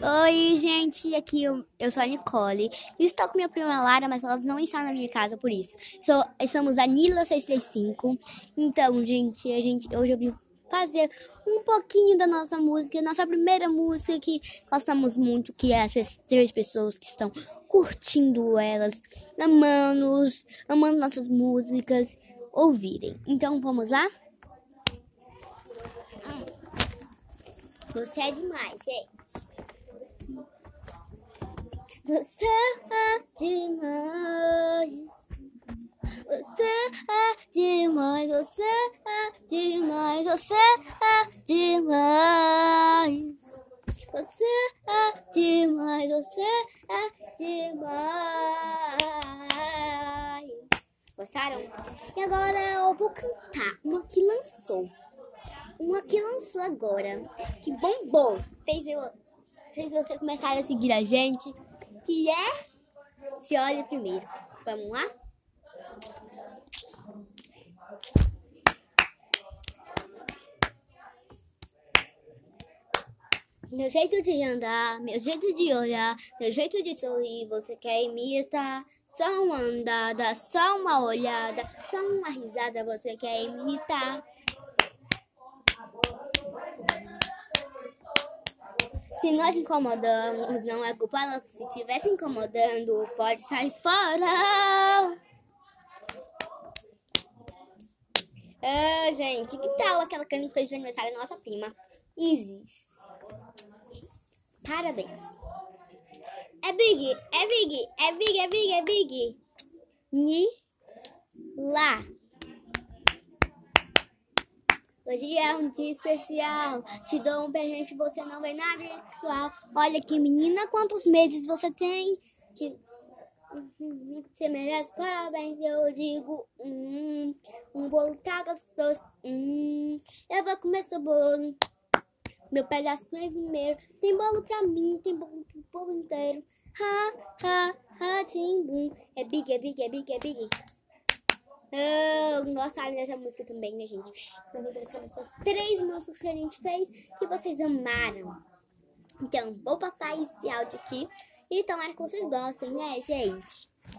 Oi, gente, aqui eu, eu sou a Nicole. Estou com minha prima Lara, mas elas não estão na minha casa por isso. Sou, somos a Nila 635. Então, gente, a gente hoje eu vim fazer um pouquinho da nossa música, nossa primeira música que gostamos muito, que é as três pessoas que estão curtindo elas, amando, amando nossas músicas, ouvirem. Então, vamos lá? Você é demais, gente. Você é demais. Você é demais, você é demais, você é demais. Você é demais, você é demais. Gostaram? E agora eu vou cantar uma que lançou. Uma que lançou agora. Que bombou. Fez, eu, fez você começar a seguir a gente que é Se Olhe Primeiro. Vamos lá? Meu jeito de andar, meu jeito de olhar, meu jeito de sorrir, você quer imitar? Só uma andada, só uma olhada, só uma risada, você quer imitar? Se nós incomodamos, não é culpa nossa. Se estivesse incomodando, pode sair fora. Ah, gente, que tal aquela que fez de aniversário da nossa prima? Isis. Parabéns. É big, é big, é big, é big, é big. Ni, lá. Hoje é um dia especial. Te dou um presente, você não vê nada igual. Olha que menina, quantos meses você tem? Te... Você merece parabéns, eu digo. Hum, um bolo tá gostoso. Hum, eu vou comer seu bolo. Meu pedaço é primeiro. Tem bolo pra mim, tem bolo pro povo inteiro. Ha, ha, ha, timbum. É big, é big, é big, é big. Uh, gostaram dessa música também, né, gente? Então, basicamente essas três músicas que a gente fez que vocês amaram. Então, vou postar esse áudio aqui e tomara que vocês gostem, né, gente?